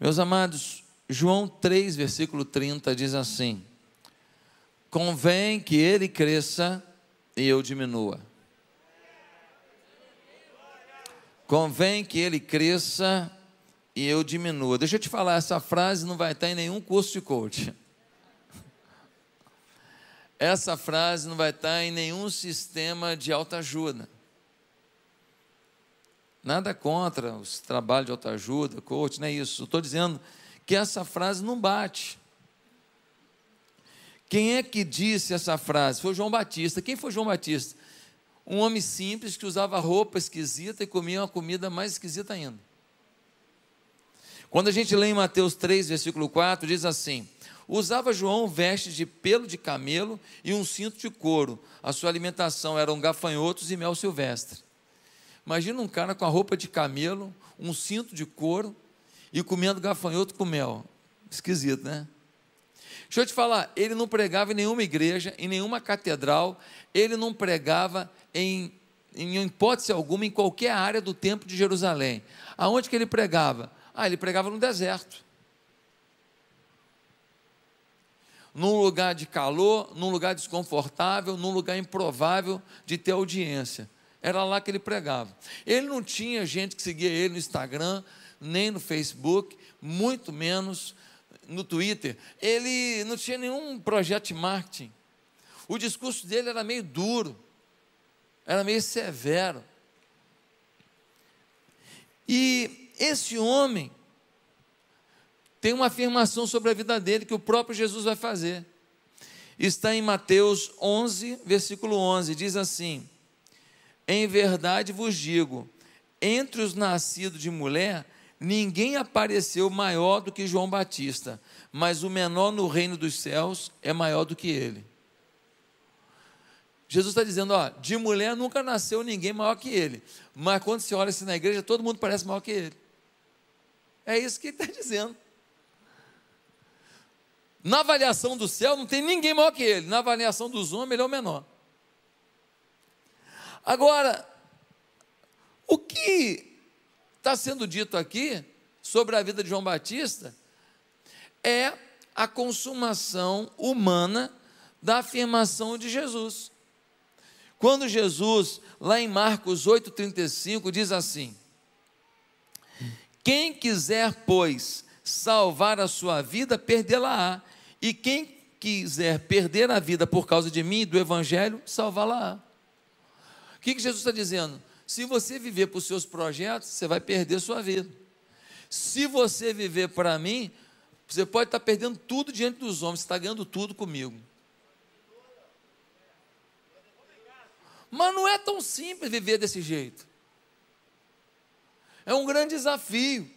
Meus amados, João 3, versículo 30 diz assim: Convém que ele cresça e eu diminua. Convém que ele cresça e eu diminua. Deixa eu te falar, essa frase não vai estar em nenhum curso de coaching. Essa frase não vai estar em nenhum sistema de autoajuda. Nada contra os trabalhos de autoajuda, coach, não é isso. Estou dizendo que essa frase não bate. Quem é que disse essa frase? Foi João Batista. Quem foi João Batista? Um homem simples que usava roupa esquisita e comia uma comida mais esquisita ainda. Quando a gente lê em Mateus 3, versículo 4, diz assim: Usava João vestes de pelo de camelo e um cinto de couro. A sua alimentação eram gafanhotos e mel silvestre. Imagina um cara com a roupa de camelo, um cinto de couro e comendo gafanhoto com mel. Esquisito, né? Deixa eu te falar, ele não pregava em nenhuma igreja, em nenhuma catedral, ele não pregava em, em hipótese alguma em qualquer área do templo de Jerusalém. Aonde que ele pregava? Ah, ele pregava no deserto. Num lugar de calor, num lugar desconfortável, num lugar improvável de ter audiência. Era lá que ele pregava. Ele não tinha gente que seguia ele no Instagram, nem no Facebook, muito menos no Twitter. Ele não tinha nenhum projeto de marketing. O discurso dele era meio duro, era meio severo. E esse homem tem uma afirmação sobre a vida dele que o próprio Jesus vai fazer. Está em Mateus 11, versículo 11, diz assim: Em verdade vos digo, entre os nascidos de mulher, ninguém apareceu maior do que João Batista, mas o menor no reino dos céus é maior do que ele. Jesus está dizendo, ó, de mulher nunca nasceu ninguém maior que ele, mas quando você olha assim na igreja, todo mundo parece maior que ele. É isso que ele está dizendo. Na avaliação do céu, não tem ninguém maior que ele. Na avaliação dos homens, ele é o menor. Agora, o que está sendo dito aqui sobre a vida de João Batista é a consumação humana da afirmação de Jesus. Quando Jesus, lá em Marcos 8,35, diz assim: quem quiser, pois, salvar a sua vida, perdê-la-á. E quem quiser perder a vida por causa de mim e do Evangelho, salvá-la-á. O que, que Jesus está dizendo? Se você viver para os seus projetos, você vai perder sua vida. Se você viver para mim, você pode estar perdendo tudo diante dos homens, está ganhando tudo comigo. Mas não é tão simples viver desse jeito. É um grande desafio.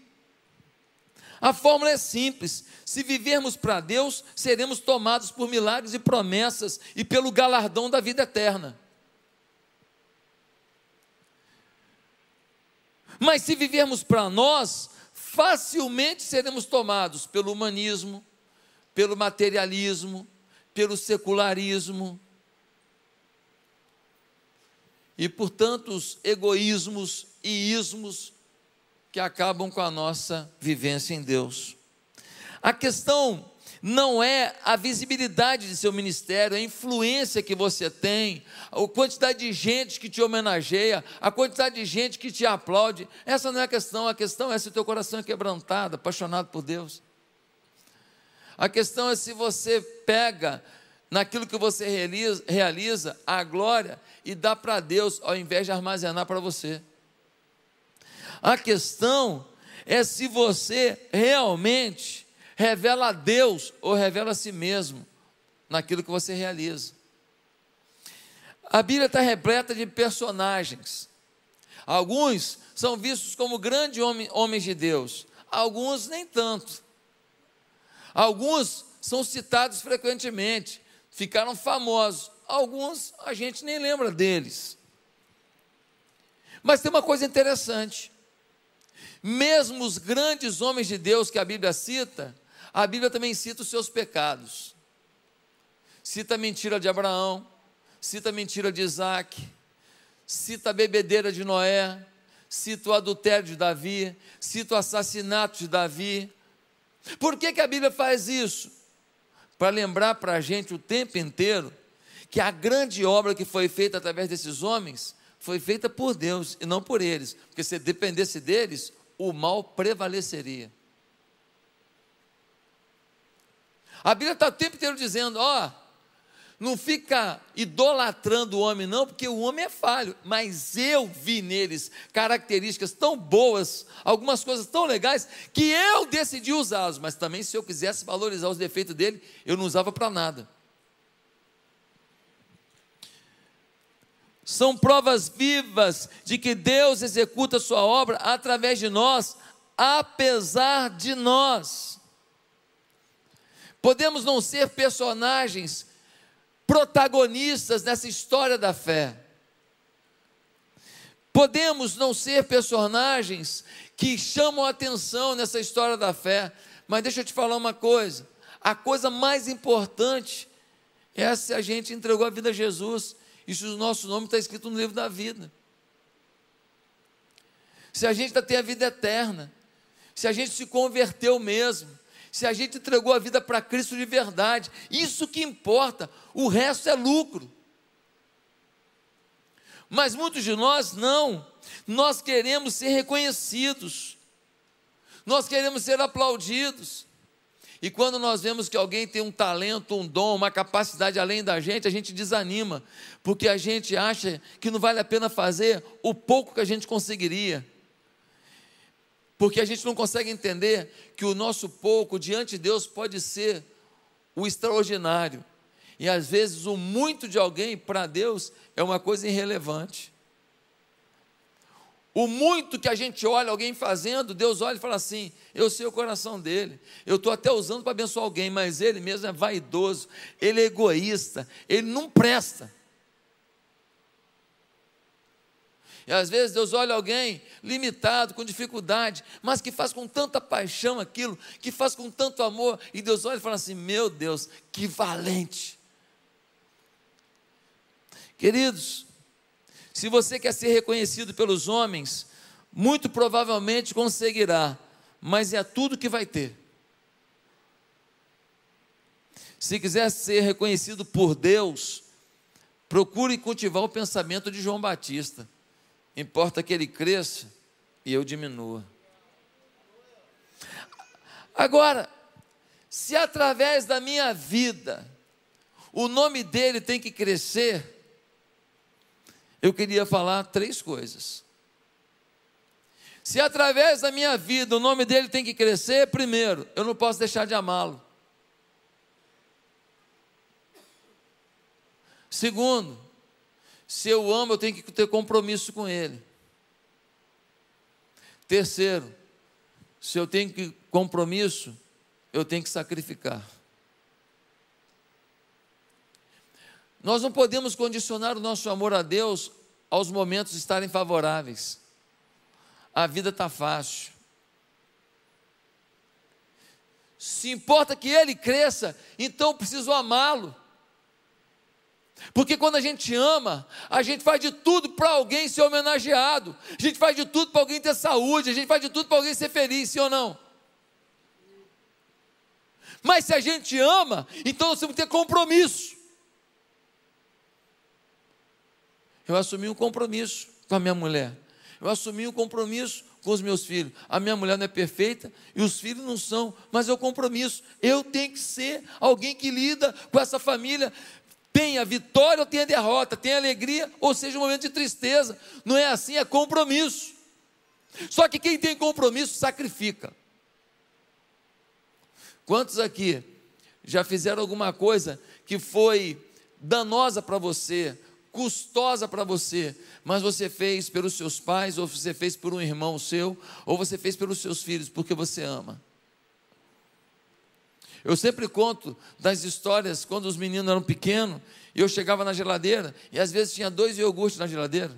A fórmula é simples: se vivermos para Deus, seremos tomados por milagres e promessas e pelo galardão da vida eterna. Mas se vivermos para nós, facilmente seremos tomados pelo humanismo, pelo materialismo, pelo secularismo e por tantos egoísmos e ismos que acabam com a nossa vivência em Deus. A questão não é a visibilidade de seu ministério, a influência que você tem, a quantidade de gente que te homenageia, a quantidade de gente que te aplaude. Essa não é a questão, a questão é se o teu coração é quebrantado, apaixonado por Deus. A questão é se você pega naquilo que você realiza, realiza a glória e dá para Deus, ao invés de armazenar para você. A questão é se você realmente revela a Deus ou revela a si mesmo naquilo que você realiza. A Bíblia está repleta de personagens. Alguns são vistos como grandes homens de Deus, alguns nem tanto. Alguns são citados frequentemente, ficaram famosos. Alguns a gente nem lembra deles. Mas tem uma coisa interessante. Mesmo os grandes homens de Deus que a Bíblia cita, a Bíblia também cita os seus pecados. Cita a mentira de Abraão, cita a mentira de Isaac, cita a bebedeira de Noé, cita o adultério de Davi, cita o assassinato de Davi, Por que, que a Bíblia faz isso? Para lembrar para a gente o tempo inteiro que a grande obra que foi feita através desses homens foi feita por Deus e não por eles, porque se dependesse deles, o mal prevaleceria. A Bíblia está o tempo inteiro dizendo: ó, não fica idolatrando o homem, não, porque o homem é falho, mas eu vi neles características tão boas, algumas coisas tão legais, que eu decidi usá-los, mas também se eu quisesse valorizar os defeitos dele, eu não usava para nada. São provas vivas de que Deus executa a sua obra através de nós, apesar de nós. Podemos não ser personagens protagonistas nessa história da fé. Podemos não ser personagens que chamam atenção nessa história da fé, mas deixa eu te falar uma coisa: a coisa mais importante é se a gente entregou a vida a Jesus e se o nosso nome está escrito no livro da vida. Se a gente tem a vida eterna, se a gente se converteu mesmo, se a gente entregou a vida para Cristo de verdade, isso que importa, o resto é lucro. Mas muitos de nós não, nós queremos ser reconhecidos, nós queremos ser aplaudidos. E quando nós vemos que alguém tem um talento, um dom, uma capacidade além da gente, a gente desanima, porque a gente acha que não vale a pena fazer o pouco que a gente conseguiria porque a gente não consegue entender que o nosso pouco diante de Deus pode ser o extraordinário. E às vezes o muito de alguém para Deus é uma coisa irrelevante. O muito que a gente olha alguém fazendo, Deus olha e fala assim: eu sei o coração dele, eu estou até usando para abençoar alguém, mas ele mesmo é vaidoso, ele é egoísta, ele não presta. E às vezes Deus olha alguém limitado, com dificuldade, mas que faz com tanta paixão aquilo, que faz com tanto amor, e Deus olha e fala assim: Meu Deus, que valente. Queridos, se você quer ser reconhecido pelos homens, muito provavelmente conseguirá, mas é tudo que vai ter. Se quiser ser reconhecido por Deus, procure cultivar o pensamento de João Batista. Importa que ele cresça e eu diminua. Agora, se através da minha vida o nome dele tem que crescer, eu queria falar três coisas. Se através da minha vida o nome dele tem que crescer, primeiro, eu não posso deixar de amá-lo. Segundo, se eu amo, eu tenho que ter compromisso com Ele. Terceiro, se eu tenho que compromisso, eu tenho que sacrificar. Nós não podemos condicionar o nosso amor a Deus aos momentos estarem favoráveis. A vida está fácil. Se importa que ele cresça, então preciso amá-lo. Porque quando a gente ama, a gente faz de tudo para alguém ser homenageado, a gente faz de tudo para alguém ter saúde, a gente faz de tudo para alguém ser feliz, sim ou não? Mas se a gente ama, então nós temos que ter compromisso. Eu assumi um compromisso com a minha mulher, eu assumi um compromisso com os meus filhos. A minha mulher não é perfeita e os filhos não são, mas é o compromisso. Eu tenho que ser alguém que lida com essa família tem a vitória ou tem a derrota, tem a alegria ou seja um momento de tristeza. Não é assim, é compromisso. Só que quem tem compromisso sacrifica. Quantos aqui já fizeram alguma coisa que foi danosa para você, custosa para você, mas você fez pelos seus pais, ou você fez por um irmão seu, ou você fez pelos seus filhos, porque você ama? Eu sempre conto das histórias quando os meninos eram pequenos e eu chegava na geladeira e às vezes tinha dois iogurtes na geladeira.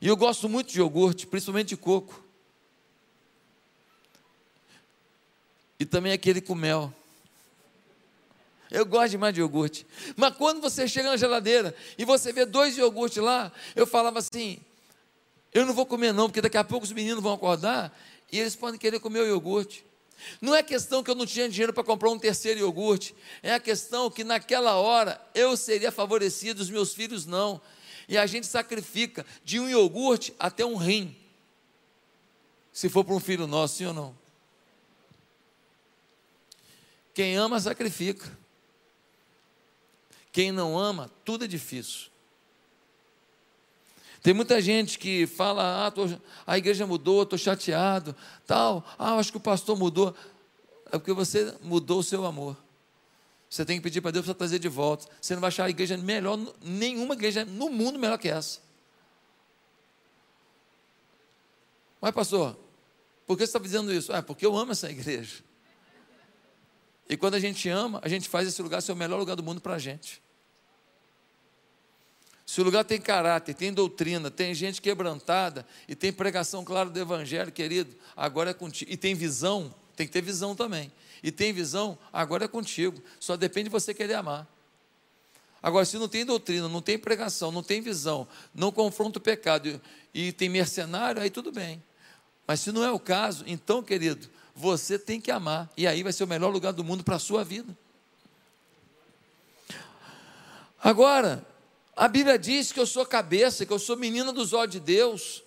E eu gosto muito de iogurte, principalmente de coco. E também aquele com mel. Eu gosto demais de iogurte. Mas quando você chega na geladeira e você vê dois iogurtes lá, eu falava assim: eu não vou comer não, porque daqui a pouco os meninos vão acordar e eles podem querer comer o iogurte. Não é questão que eu não tinha dinheiro para comprar um terceiro iogurte, é a questão que naquela hora eu seria favorecido, os meus filhos não. E a gente sacrifica de um iogurte até um rim, se for para um filho nosso, sim ou não? Quem ama, sacrifica. Quem não ama, tudo é difícil. Tem muita gente que fala, ah, tô, a igreja mudou, estou chateado, tal, ah, acho que o pastor mudou. É porque você mudou o seu amor. Você tem que pedir para Deus para trazer de volta. Você não vai achar a igreja melhor, nenhuma igreja no mundo melhor que essa. Mas, pastor, por que você está dizendo isso? Ah, porque eu amo essa igreja. E quando a gente ama, a gente faz esse lugar ser o melhor lugar do mundo para a gente. Se o lugar tem caráter, tem doutrina, tem gente quebrantada e tem pregação clara do Evangelho, querido, agora é contigo. E tem visão, tem que ter visão também. E tem visão, agora é contigo. Só depende de você querer amar. Agora, se não tem doutrina, não tem pregação, não tem visão, não confronta o pecado e tem mercenário, aí tudo bem. Mas se não é o caso, então, querido, você tem que amar. E aí vai ser o melhor lugar do mundo para a sua vida. Agora, a Bíblia diz que eu sou cabeça, que eu sou menina dos olhos de Deus.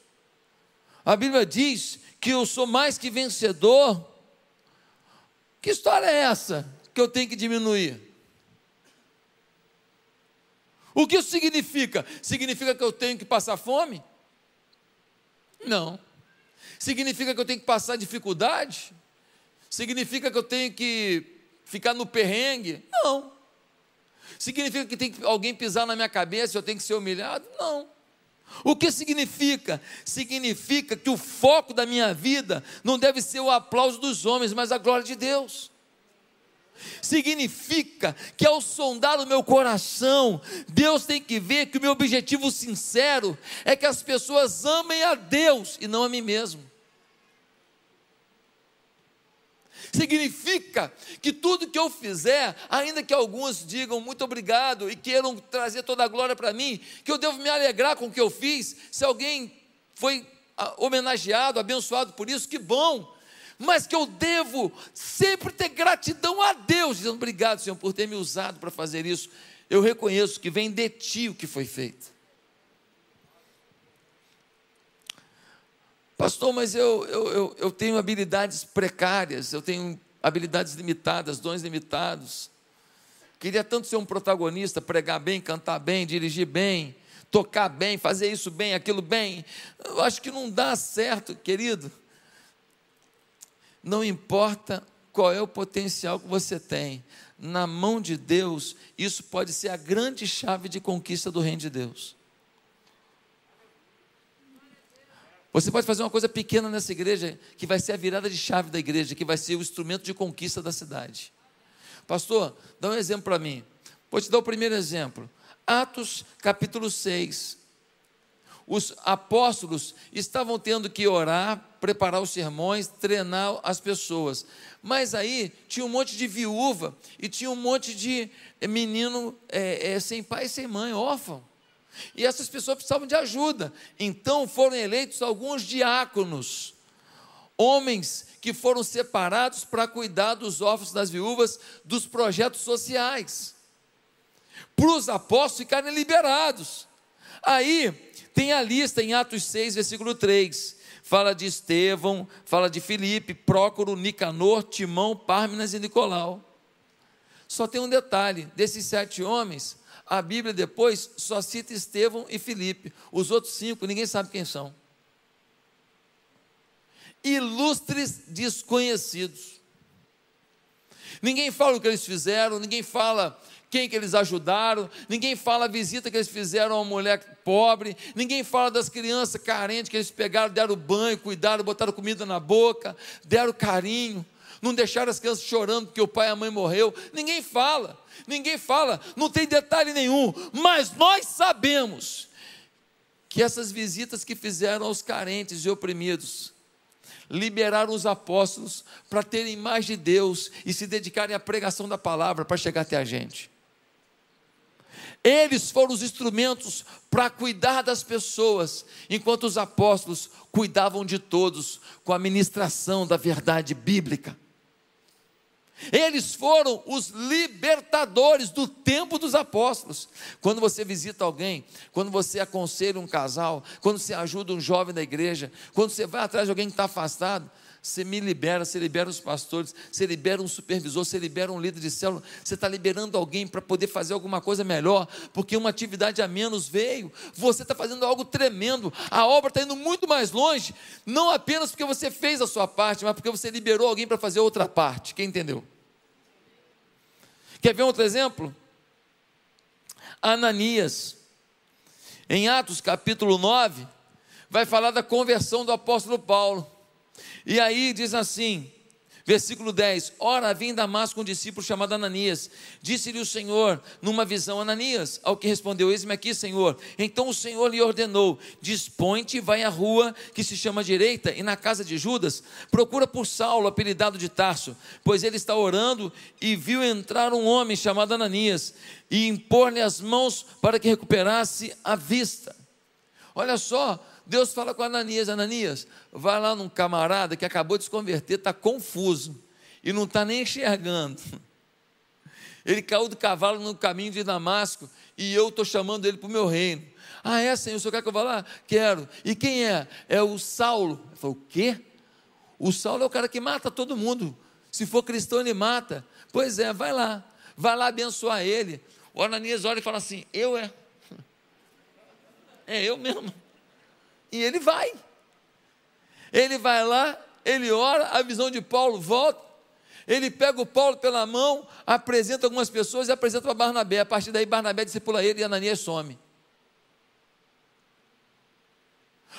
A Bíblia diz que eu sou mais que vencedor. Que história é essa que eu tenho que diminuir? O que isso significa? Significa que eu tenho que passar fome? Não. Significa que eu tenho que passar dificuldade? Significa que eu tenho que ficar no perrengue? Não. Significa que tem que alguém pisar na minha cabeça, eu tenho que ser humilhado? Não. O que significa? Significa que o foco da minha vida não deve ser o aplauso dos homens, mas a glória de Deus. Significa que ao sondar o meu coração, Deus tem que ver que o meu objetivo sincero é que as pessoas amem a Deus e não a mim mesmo. Significa que tudo que eu fizer, ainda que alguns digam muito obrigado e queiram trazer toda a glória para mim, que eu devo me alegrar com o que eu fiz. Se alguém foi ah, homenageado, abençoado por isso, que bom. Mas que eu devo sempre ter gratidão a Deus, dizendo obrigado, Senhor, por ter me usado para fazer isso. Eu reconheço que vem de ti o que foi feito. Pastor, mas eu, eu, eu, eu tenho habilidades precárias, eu tenho habilidades limitadas, dons limitados. Queria tanto ser um protagonista, pregar bem, cantar bem, dirigir bem, tocar bem, fazer isso bem, aquilo bem. Eu acho que não dá certo, querido. Não importa qual é o potencial que você tem, na mão de Deus, isso pode ser a grande chave de conquista do reino de Deus. Você pode fazer uma coisa pequena nessa igreja, que vai ser a virada de chave da igreja, que vai ser o instrumento de conquista da cidade. Pastor, dá um exemplo para mim. Vou te dar o primeiro exemplo. Atos capítulo 6. Os apóstolos estavam tendo que orar, preparar os sermões, treinar as pessoas. Mas aí tinha um monte de viúva e tinha um monte de menino é, é, sem pai e sem mãe, órfão. E essas pessoas precisavam de ajuda. Então foram eleitos alguns diáconos, homens que foram separados para cuidar dos órfãos das viúvas, dos projetos sociais, para os apóstolos ficarem liberados. Aí tem a lista em Atos 6, versículo 3. Fala de Estevão, fala de Filipe, Prócoro, Nicanor, Timão, Párminas e Nicolau. Só tem um detalhe: desses sete homens, a Bíblia depois só cita Estevão e Filipe. Os outros cinco, ninguém sabe quem são. Ilustres desconhecidos. Ninguém fala o que eles fizeram, ninguém fala quem que eles ajudaram, ninguém fala a visita que eles fizeram a uma mulher pobre, ninguém fala das crianças carentes que eles pegaram, deram banho, cuidaram, botaram comida na boca, deram carinho, não deixaram as crianças chorando porque o pai e a mãe morreu. Ninguém fala ninguém fala, não tem detalhe nenhum, mas nós sabemos que essas visitas que fizeram aos carentes e oprimidos, liberaram os apóstolos para terem mais de Deus e se dedicarem à pregação da palavra para chegar até a gente. Eles foram os instrumentos para cuidar das pessoas, enquanto os apóstolos cuidavam de todos com a ministração da verdade bíblica. Eles foram os libertadores do tempo dos apóstolos. Quando você visita alguém, quando você aconselha um casal, quando você ajuda um jovem da igreja, quando você vai atrás de alguém que está afastado, você me libera, você libera os pastores, você libera um supervisor, você libera um líder de célula, você está liberando alguém para poder fazer alguma coisa melhor, porque uma atividade a menos veio, você está fazendo algo tremendo, a obra está indo muito mais longe, não apenas porque você fez a sua parte, mas porque você liberou alguém para fazer outra parte. Quem entendeu? Quer ver outro exemplo? Ananias, em Atos capítulo 9, vai falar da conversão do apóstolo Paulo. E aí diz assim, versículo 10: Ora, havia em Damasco um discípulo chamado Ananias. Disse-lhe o Senhor, numa visão, Ananias, ao que respondeu: Eis-me aqui, Senhor. Então o Senhor lhe ordenou: Dispõe-te vai à rua que se chama direita, e na casa de Judas, procura por Saulo, apelidado de Tarso, pois ele está orando e viu entrar um homem chamado Ananias e impor-lhe as mãos para que recuperasse a vista. Olha só, Deus fala com Ananias: Ananias, vai lá num camarada que acabou de se converter, está confuso e não está nem enxergando. Ele caiu do cavalo no caminho de Damasco e eu estou chamando ele para o meu reino. Ah, é, Senhor, o senhor quer que eu vá lá? Quero. E quem é? É o Saulo. Ele falou, o quê? O Saulo é o cara que mata todo mundo. Se for cristão, ele mata. Pois é, vai lá. Vai lá abençoar ele. O Ananias olha e fala assim: Eu é. É eu mesmo. E ele vai. Ele vai lá, ele ora, a visão de Paulo volta. Ele pega o Paulo pela mão, apresenta algumas pessoas e apresenta para Barnabé. A partir daí, Barnabé discipula ele e Ananias some.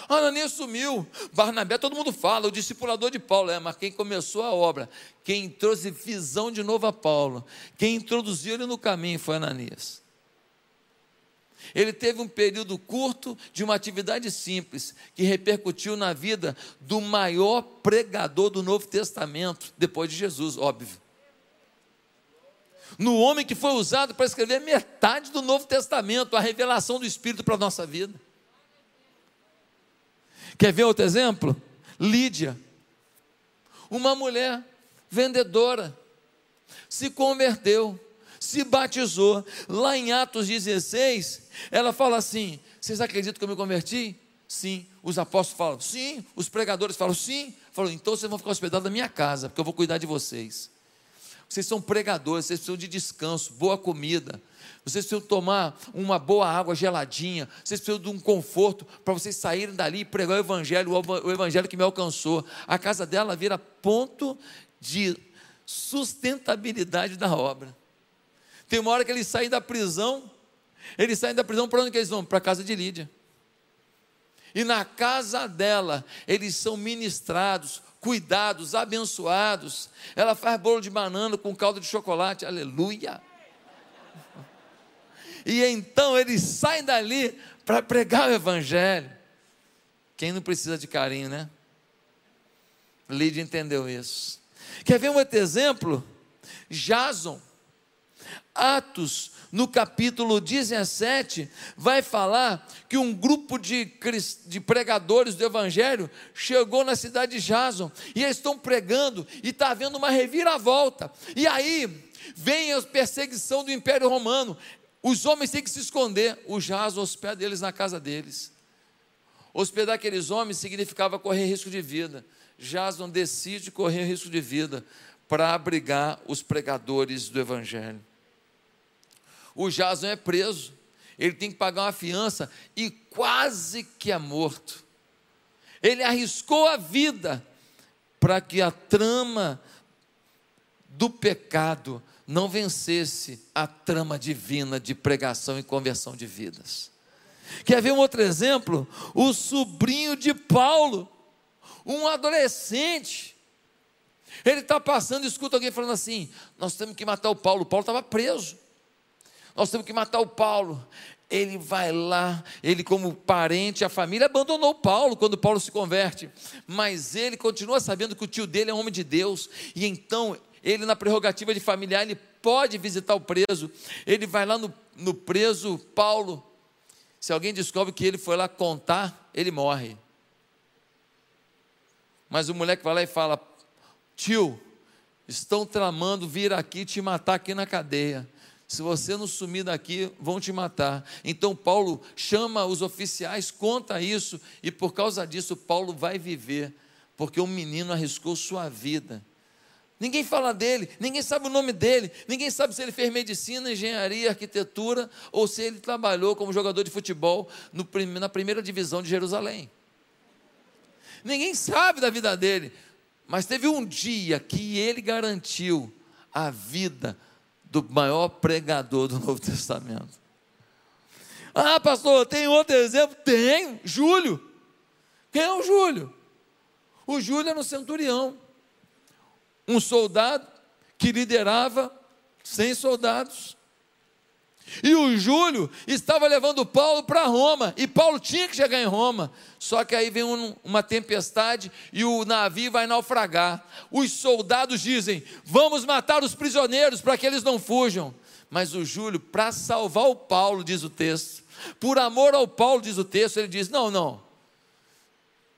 Ananias sumiu. Barnabé, todo mundo fala, o discipulador de Paulo, é, mas quem começou a obra, quem trouxe visão de novo a Paulo, quem introduziu ele no caminho foi Ananias. Ele teve um período curto de uma atividade simples, que repercutiu na vida do maior pregador do Novo Testamento, depois de Jesus, óbvio. No homem que foi usado para escrever metade do Novo Testamento, a revelação do Espírito para a nossa vida. Quer ver outro exemplo? Lídia, uma mulher vendedora, se converteu se batizou. Lá em Atos 16, ela fala assim: Vocês acreditam que eu me converti? Sim. Os apóstolos falam, sim. Os pregadores falam, sim. Falou, então vocês vão ficar hospedados na minha casa, porque eu vou cuidar de vocês. Vocês são pregadores, vocês precisam de descanso, boa comida. Vocês precisam tomar uma boa água geladinha. Vocês precisam de um conforto para vocês saírem dali e pregar o evangelho, o evangelho que me alcançou. A casa dela vira ponto de sustentabilidade da obra. Tem uma hora que eles saem da prisão, eles saem da prisão para onde que eles vão? Para a casa de Lídia. E na casa dela, eles são ministrados, cuidados, abençoados. Ela faz bolo de banana com caldo de chocolate, aleluia. E então eles saem dali para pregar o Evangelho. Quem não precisa de carinho, né? Lídia entendeu isso. Quer ver um outro exemplo? Jason Atos, no capítulo 17, vai falar que um grupo de, de pregadores do Evangelho chegou na cidade de Jason e eles estão pregando e está havendo uma reviravolta. E aí vem a perseguição do Império Romano. Os homens têm que se esconder. O Jason hospeda eles na casa deles. Hospedar aqueles homens significava correr risco de vida. Jason decide correr risco de vida para abrigar os pregadores do Evangelho o Jason é preso, ele tem que pagar uma fiança e quase que é morto. Ele arriscou a vida para que a trama do pecado não vencesse a trama divina de pregação e conversão de vidas. Quer ver um outro exemplo? O sobrinho de Paulo, um adolescente. Ele está passando e escuta alguém falando assim: Nós temos que matar o Paulo. O Paulo estava preso. Nós temos que matar o Paulo. Ele vai lá, ele, como parente, a família abandonou Paulo quando Paulo se converte, mas ele continua sabendo que o tio dele é homem de Deus, e então ele, na prerrogativa de familiar, ele pode visitar o preso. Ele vai lá no, no preso Paulo. Se alguém descobre que ele foi lá contar, ele morre. Mas o moleque vai lá e fala: Tio, estão tramando vir aqui te matar aqui na cadeia. Se você não sumir daqui, vão te matar. Então Paulo chama os oficiais, conta isso, e por causa disso Paulo vai viver, porque um menino arriscou sua vida. Ninguém fala dele, ninguém sabe o nome dele, ninguém sabe se ele fez medicina, engenharia, arquitetura ou se ele trabalhou como jogador de futebol no, na primeira divisão de Jerusalém. Ninguém sabe da vida dele, mas teve um dia que ele garantiu a vida do maior pregador do Novo Testamento. Ah, pastor, tem outro exemplo? Tem, Júlio. Quem é o Júlio? O Júlio era um centurião, um soldado que liderava 100 soldados. E o Júlio estava levando Paulo para Roma, e Paulo tinha que chegar em Roma. Só que aí vem um, uma tempestade e o navio vai naufragar. Os soldados dizem: Vamos matar os prisioneiros para que eles não fujam. Mas o Júlio, para salvar o Paulo, diz o texto, por amor ao Paulo, diz o texto, ele diz: Não, não.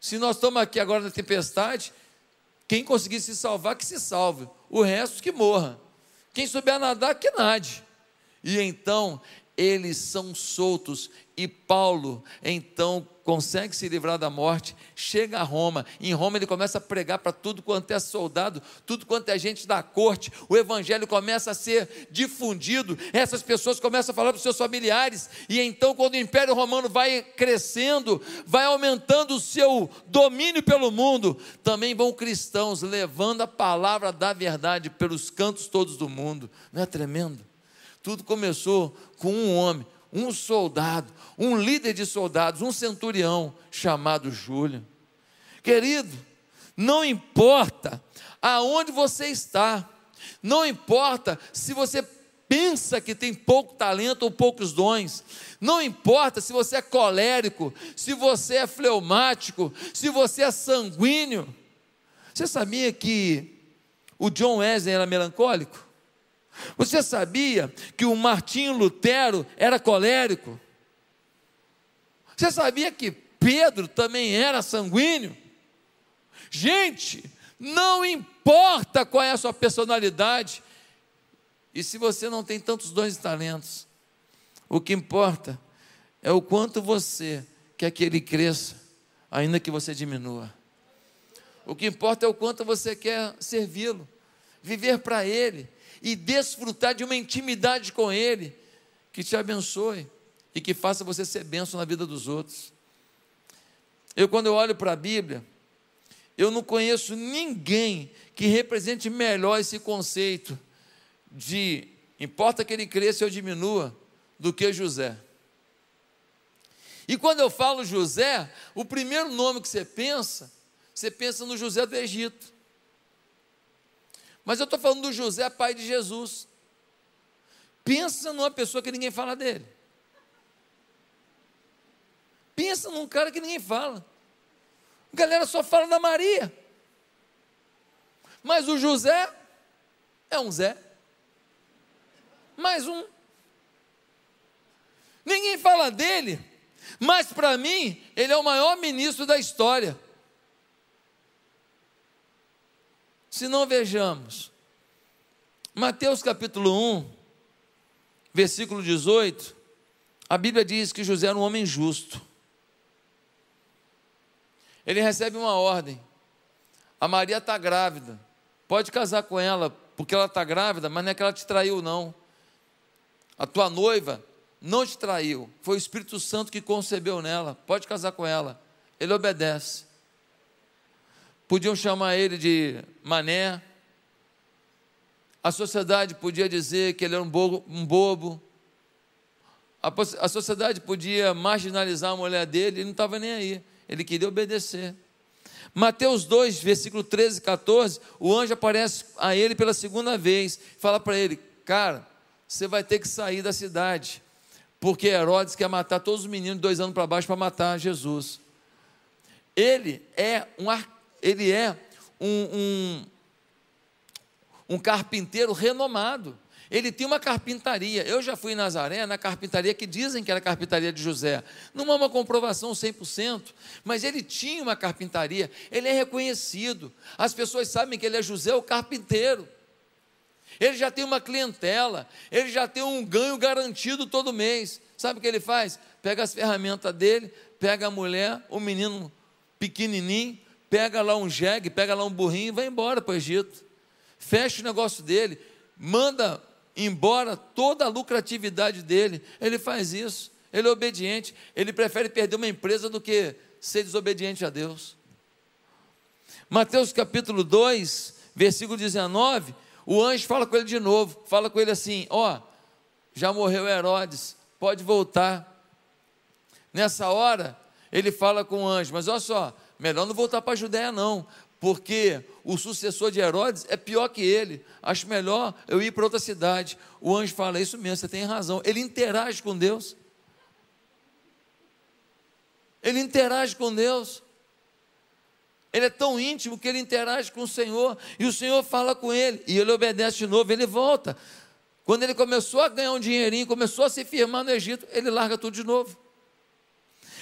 Se nós estamos aqui agora na tempestade, quem conseguir se salvar, que se salve. O resto que morra. Quem souber nadar, que nade. E então eles são soltos e Paulo então consegue se livrar da morte, chega a Roma. Em Roma ele começa a pregar para tudo quanto é soldado, tudo quanto é gente da corte. O evangelho começa a ser difundido. Essas pessoas começam a falar para os seus familiares. E então, quando o Império Romano vai crescendo, vai aumentando o seu domínio pelo mundo, também vão cristãos levando a palavra da verdade pelos cantos todos do mundo. Não é tremendo? Tudo começou com um homem, um soldado, um líder de soldados, um centurião chamado Júlio. Querido, não importa aonde você está, não importa se você pensa que tem pouco talento ou poucos dons, não importa se você é colérico, se você é fleumático, se você é sanguíneo. Você sabia que o John Wesley era melancólico? Você sabia que o Martinho Lutero era colérico? Você sabia que Pedro também era sanguíneo? Gente, não importa qual é a sua personalidade, e se você não tem tantos dons e talentos, o que importa é o quanto você quer que ele cresça, ainda que você diminua. O que importa é o quanto você quer servi-lo, viver para ele, e desfrutar de uma intimidade com Ele que te abençoe e que faça você ser bênção na vida dos outros. Eu, quando eu olho para a Bíblia, eu não conheço ninguém que represente melhor esse conceito de importa que ele cresça ou diminua, do que José. E quando eu falo José, o primeiro nome que você pensa, você pensa no José do Egito. Mas eu estou falando do José, pai de Jesus. Pensa numa pessoa que ninguém fala dele. Pensa num cara que ninguém fala. A galera só fala da Maria. Mas o José é um Zé. Mais um. Ninguém fala dele, mas para mim, ele é o maior ministro da história. Se não vejamos, Mateus capítulo 1, versículo 18, a Bíblia diz que José era um homem justo. Ele recebe uma ordem. A Maria está grávida. Pode casar com ela, porque ela está grávida, mas não é que ela te traiu, não. A tua noiva não te traiu. Foi o Espírito Santo que concebeu nela. Pode casar com ela. Ele obedece. Podiam chamar ele de mané. A sociedade podia dizer que ele era um bobo. Um bobo. A, a sociedade podia marginalizar a mulher dele, ele não estava nem aí. Ele queria obedecer. Mateus 2, versículo 13 e 14, o anjo aparece a ele pela segunda vez, fala para ele: Cara, você vai ter que sair da cidade, porque Herodes quer matar todos os meninos de dois anos para baixo para matar Jesus. Ele é um arquiteto ele é um, um, um carpinteiro renomado. Ele tinha uma carpintaria. Eu já fui em Nazaré, na carpintaria que dizem que era a carpintaria de José. Não é uma comprovação 100%, mas ele tinha uma carpintaria. Ele é reconhecido. As pessoas sabem que ele é José o carpinteiro. Ele já tem uma clientela, ele já tem um ganho garantido todo mês. Sabe o que ele faz? Pega as ferramentas dele, pega a mulher, o menino pequenininho, pega lá um jegue, pega lá um burrinho e vai embora para o Egito. Fecha o negócio dele, manda embora toda a lucratividade dele. Ele faz isso. Ele é obediente. Ele prefere perder uma empresa do que ser desobediente a Deus. Mateus capítulo 2, versículo 19, o anjo fala com ele de novo, fala com ele assim: Ó, já morreu Herodes, pode voltar. Nessa hora, ele fala com o anjo, mas olha só, melhor não voltar para a Judéia, não, porque o sucessor de Herodes é pior que ele. Acho melhor eu ir para outra cidade. O anjo fala: Isso mesmo, você tem razão. Ele interage com Deus. Ele interage com Deus. Ele é tão íntimo que ele interage com o Senhor e o Senhor fala com ele e ele obedece de novo, ele volta. Quando ele começou a ganhar um dinheirinho, começou a se firmar no Egito, ele larga tudo de novo.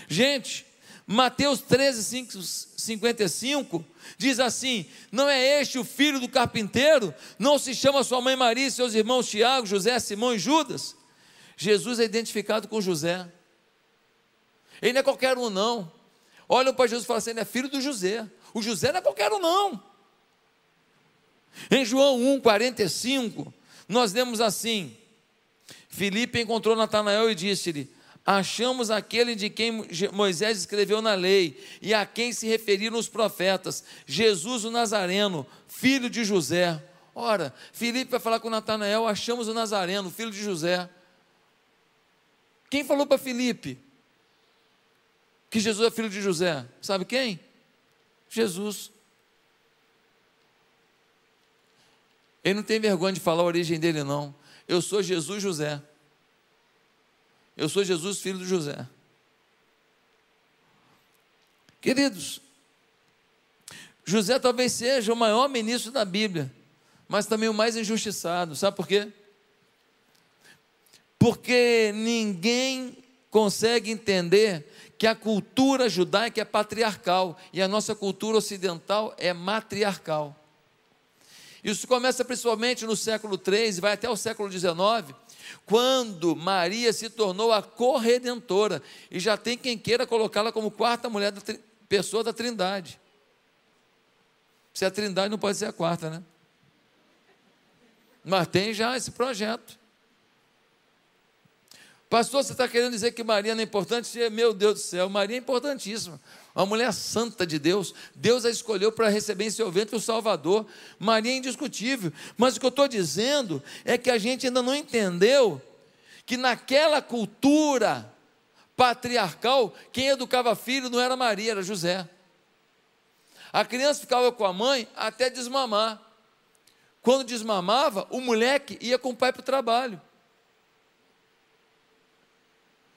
Gente, Mateus 13, 5, 55 diz assim: Não é este o filho do carpinteiro? Não se chama sua mãe Maria e seus irmãos Tiago, José, Simão e Judas? Jesus é identificado com José. Ele não é qualquer um, não. Olham para Jesus e falam assim: ele é filho do José. O José não é qualquer um, não. Em João 1, 45, nós lemos assim: Filipe encontrou Natanael e disse-lhe: Achamos aquele de quem Moisés escreveu na lei e a quem se referiram os profetas, Jesus o Nazareno, filho de José. Ora, Filipe vai falar com Natanael: Achamos o Nazareno, filho de José. Quem falou para Filipe que Jesus é filho de José? Sabe quem? Jesus. Ele não tem vergonha de falar a origem dele, não. Eu sou Jesus José. Eu sou Jesus, filho de José. Queridos, José talvez seja o maior ministro da Bíblia, mas também o mais injustiçado. Sabe por quê? Porque ninguém consegue entender que a cultura judaica é patriarcal e a nossa cultura ocidental é matriarcal. Isso começa principalmente no século III e vai até o século XIX, quando Maria se tornou a corredentora e já tem quem queira colocá-la como quarta mulher da pessoa da Trindade. Se a Trindade não pode ser a quarta, né? Mas tem já esse projeto. Pastor, você está querendo dizer que Maria não é importante? Meu Deus do céu, Maria é importantíssima. Uma mulher santa de Deus. Deus a escolheu para receber em seu ventre o Salvador. Maria é indiscutível. Mas o que eu estou dizendo é que a gente ainda não entendeu que naquela cultura patriarcal, quem educava filho não era Maria, era José. A criança ficava com a mãe até desmamar. Quando desmamava, o moleque ia com o pai para o trabalho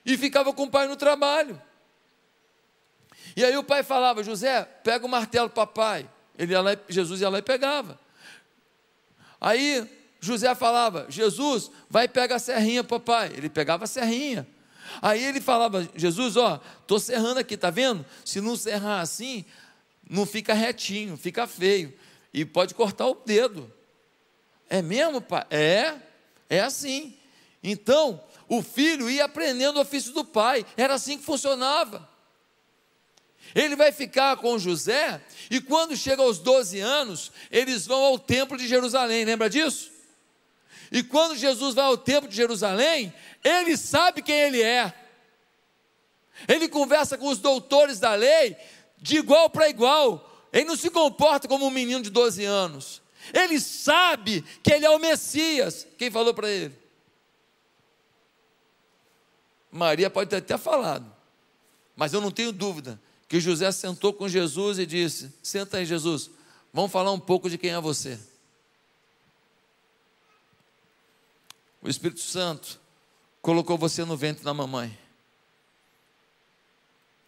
e ficava com o pai no trabalho. E aí o pai falava: José, pega o martelo, papai. Ele ia lá, Jesus ia lá e pegava. Aí José falava: Jesus, vai pegar a serrinha, papai. Ele pegava a serrinha. Aí ele falava: Jesus, ó, estou serrando aqui, tá vendo? Se não serrar assim, não fica retinho, fica feio. E pode cortar o dedo. É mesmo, pai? É, é assim. Então, o filho ia aprendendo o ofício do pai, era assim que funcionava. Ele vai ficar com José, e quando chega aos 12 anos, eles vão ao templo de Jerusalém, lembra disso? E quando Jesus vai ao templo de Jerusalém, ele sabe quem ele é. Ele conversa com os doutores da lei de igual para igual. Ele não se comporta como um menino de 12 anos. Ele sabe que ele é o Messias. Quem falou para ele? Maria pode ter até falado, mas eu não tenho dúvida que José sentou com Jesus e disse: Senta aí, Jesus, vamos falar um pouco de quem é você. O Espírito Santo colocou você no ventre da mamãe.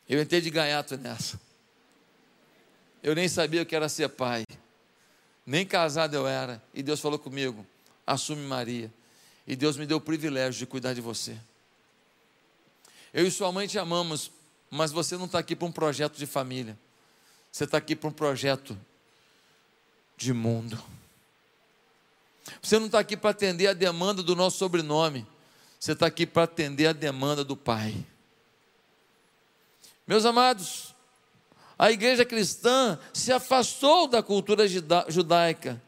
Eu entrei de gaiato nessa. Eu nem sabia o que era ser pai. Nem casado eu era. E Deus falou comigo: assume Maria. E Deus me deu o privilégio de cuidar de você. Eu e sua mãe te amamos, mas você não está aqui para um projeto de família. Você está aqui para um projeto de mundo. Você não está aqui para atender a demanda do nosso sobrenome, você está aqui para atender a demanda do Pai. Meus amados, a igreja cristã se afastou da cultura judaica.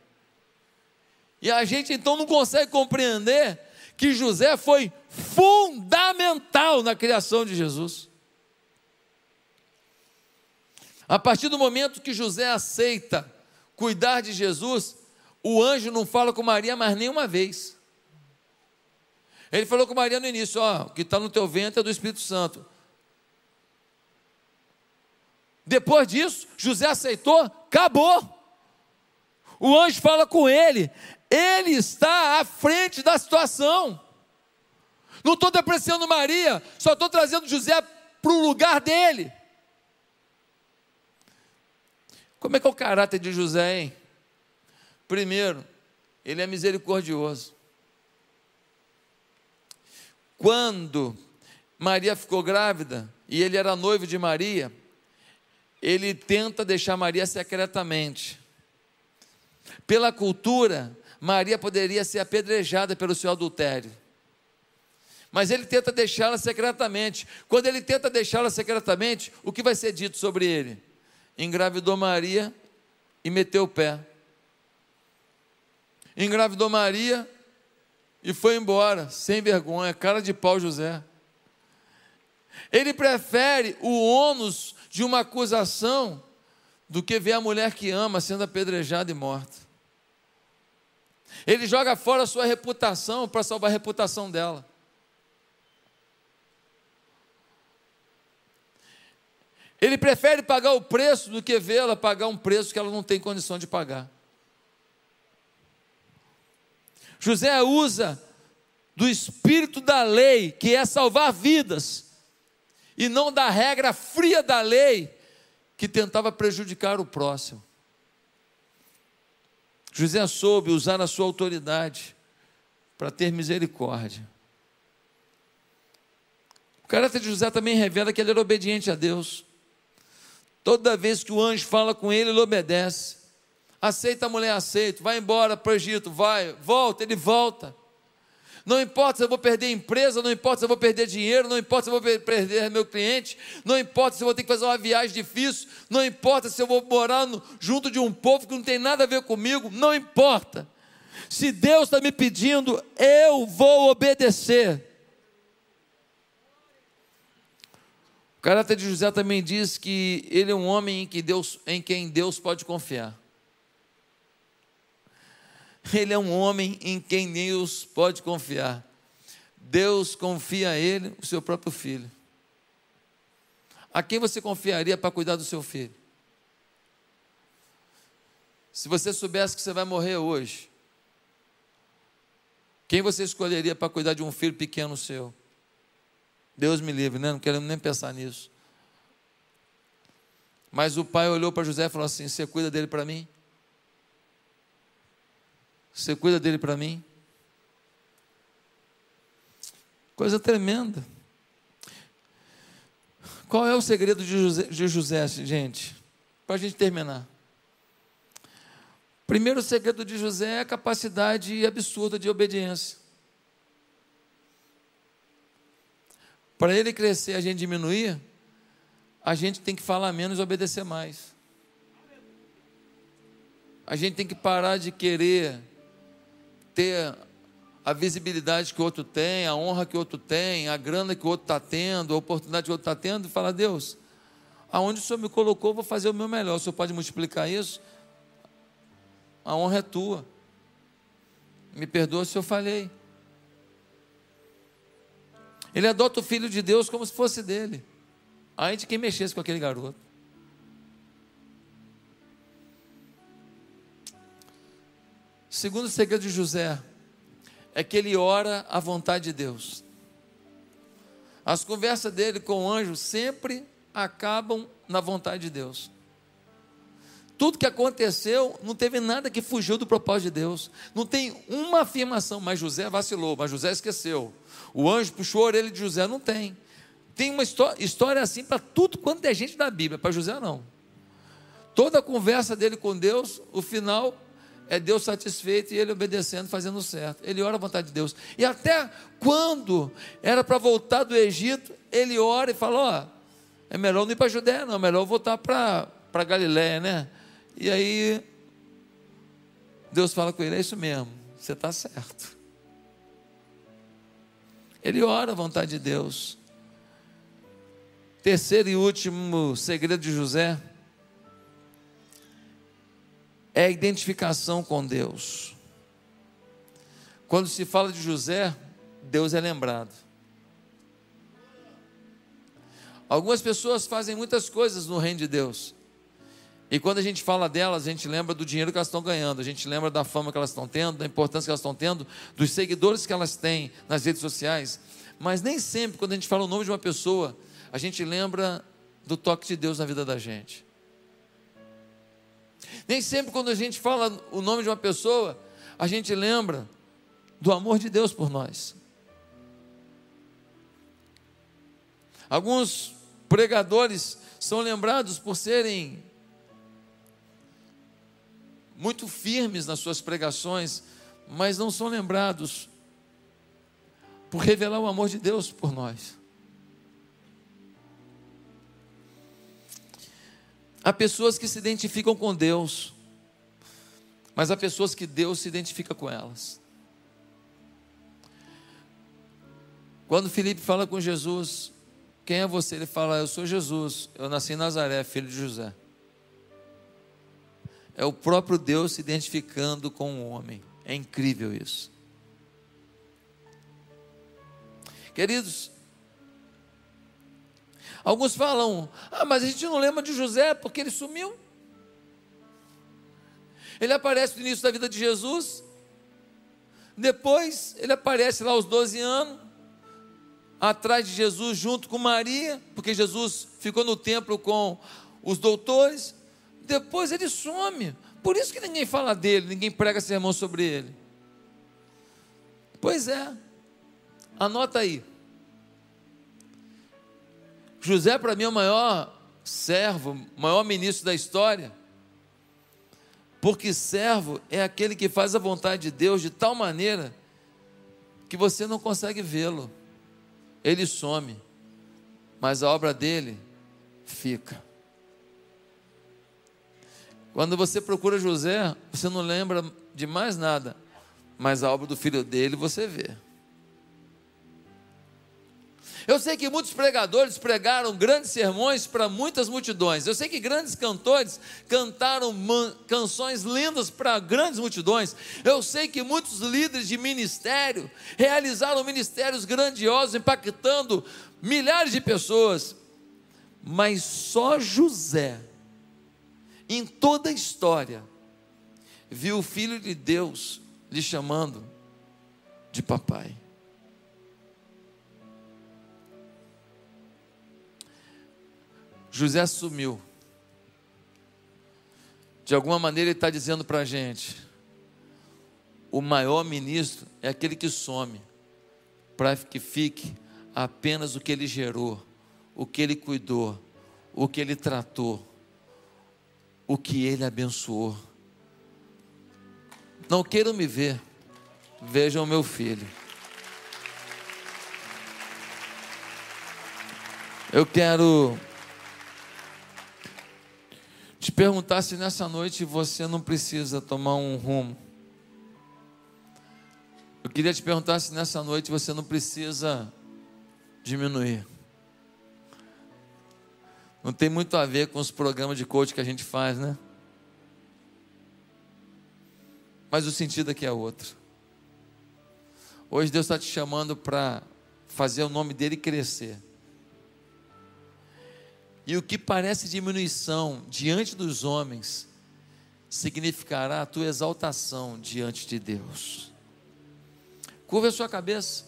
E a gente então não consegue compreender que José foi fundamental na criação de Jesus. A partir do momento que José aceita cuidar de Jesus, o anjo não fala com Maria mais nenhuma vez. Ele falou com Maria no início: Ó, o que está no teu ventre é do Espírito Santo. Depois disso, José aceitou, acabou. O anjo fala com ele, ele está à frente da situação. Não estou depreciando Maria, só estou trazendo José para o lugar dele. Como é que é o caráter de José, hein? Primeiro, ele é misericordioso. Quando Maria ficou grávida e ele era noivo de Maria, ele tenta deixar Maria secretamente. Pela cultura, Maria poderia ser apedrejada pelo seu adultério. Mas ele tenta deixá-la secretamente. Quando ele tenta deixá-la secretamente, o que vai ser dito sobre ele? Engravidou Maria e meteu o pé. Engravidou Maria e foi embora, sem vergonha, cara de pau José. Ele prefere o ônus de uma acusação do que ver a mulher que ama sendo apedrejada e morta. Ele joga fora a sua reputação para salvar a reputação dela. Ele prefere pagar o preço do que vê-la pagar um preço que ela não tem condição de pagar. José usa do espírito da lei, que é salvar vidas, e não da regra fria da lei, que tentava prejudicar o próximo. José soube usar a sua autoridade para ter misericórdia. O caráter de José também revela que ele era obediente a Deus. Toda vez que o anjo fala com ele, ele obedece. Aceita a mulher, aceita. Vai embora para o Egito, vai, volta, ele volta. Não importa se eu vou perder empresa, não importa se eu vou perder dinheiro, não importa se eu vou perder meu cliente, não importa se eu vou ter que fazer uma viagem difícil, não importa se eu vou morar no, junto de um povo que não tem nada a ver comigo, não importa. Se Deus está me pedindo, eu vou obedecer. O caráter de José também diz que ele é um homem em, que Deus, em quem Deus pode confiar. Ele é um homem em quem Deus pode confiar. Deus confia a ele o seu próprio filho. A quem você confiaria para cuidar do seu filho? Se você soubesse que você vai morrer hoje, quem você escolheria para cuidar de um filho pequeno seu? Deus me livre, né? Não queremos nem pensar nisso. Mas o pai olhou para José e falou assim: Você cuida dele para mim? Você cuida dele para mim? Coisa tremenda. Qual é o segredo de José, de José gente? Para a gente terminar. Primeiro, segredo de José é a capacidade absurda de obediência. Para ele crescer, a gente diminuir, a gente tem que falar menos e obedecer mais. A gente tem que parar de querer ter a visibilidade que o outro tem, a honra que o outro tem, a grana que o outro está tendo, a oportunidade que o outro está tendo, e falar, Deus, aonde o Senhor me colocou, vou fazer o meu melhor. O Senhor pode multiplicar isso? A honra é tua. Me perdoa se eu falhei. Ele adota o filho de Deus como se fosse dele. Ai de quem mexesse com aquele garoto. Segundo o segredo de José, é que ele ora à vontade de Deus. As conversas dele com o anjo sempre acabam na vontade de Deus. Tudo que aconteceu, não teve nada que fugiu do propósito de Deus. Não tem uma afirmação, mas José vacilou, mas José esqueceu. O anjo puxou a orelha de José, não tem. Tem uma história assim para tudo quanto é gente da Bíblia, para José não. Toda a conversa dele com Deus, o final é Deus satisfeito e ele obedecendo, fazendo certo. Ele ora a vontade de Deus. E até quando era para voltar do Egito, ele ora e fala: Ó, é melhor não ir para a Judéia, não, é melhor voltar para Galiléia, né? E aí, Deus fala com ele: É isso mesmo, você está certo. Ele ora a vontade de Deus. Terceiro e último segredo de José é a identificação com Deus. Quando se fala de José, Deus é lembrado. Algumas pessoas fazem muitas coisas no reino de Deus. E quando a gente fala delas, a gente lembra do dinheiro que elas estão ganhando, a gente lembra da fama que elas estão tendo, da importância que elas estão tendo, dos seguidores que elas têm nas redes sociais. Mas nem sempre, quando a gente fala o nome de uma pessoa, a gente lembra do toque de Deus na vida da gente. Nem sempre, quando a gente fala o nome de uma pessoa, a gente lembra do amor de Deus por nós. Alguns pregadores são lembrados por serem muito firmes nas suas pregações, mas não são lembrados por revelar o amor de Deus por nós. Há pessoas que se identificam com Deus, mas há pessoas que Deus se identifica com elas. Quando Felipe fala com Jesus, quem é você? Ele fala: Eu sou Jesus, eu nasci em Nazaré, filho de José. É o próprio Deus se identificando com o homem. É incrível isso. Queridos, Alguns falam: ah, mas a gente não lembra de José porque ele sumiu. Ele aparece no início da vida de Jesus, depois ele aparece lá aos 12 anos, atrás de Jesus, junto com Maria, porque Jesus ficou no templo com os doutores. Depois ele some. Por isso que ninguém fala dele, ninguém prega sermão sobre ele. Pois é, anota aí. José, para mim, é o maior servo, maior ministro da história. Porque servo é aquele que faz a vontade de Deus de tal maneira que você não consegue vê-lo. Ele some, mas a obra dele fica. Quando você procura José, você não lembra de mais nada, mas a obra do filho dele você vê. Eu sei que muitos pregadores pregaram grandes sermões para muitas multidões. Eu sei que grandes cantores cantaram canções lindas para grandes multidões. Eu sei que muitos líderes de ministério realizaram ministérios grandiosos, impactando milhares de pessoas. Mas só José, em toda a história, viu o Filho de Deus lhe chamando de papai. José sumiu. De alguma maneira ele está dizendo para a gente: o maior ministro é aquele que some, para que fique apenas o que ele gerou, o que ele cuidou, o que ele tratou, o que ele abençoou. Não queiram me ver, vejam meu filho. Eu quero te perguntar se nessa noite você não precisa tomar um rumo. Eu queria te perguntar se nessa noite você não precisa diminuir. Não tem muito a ver com os programas de coach que a gente faz, né? Mas o sentido aqui é outro. Hoje Deus está te chamando para fazer o nome dele crescer. E o que parece diminuição diante dos homens, significará a tua exaltação diante de Deus. Curva a sua cabeça.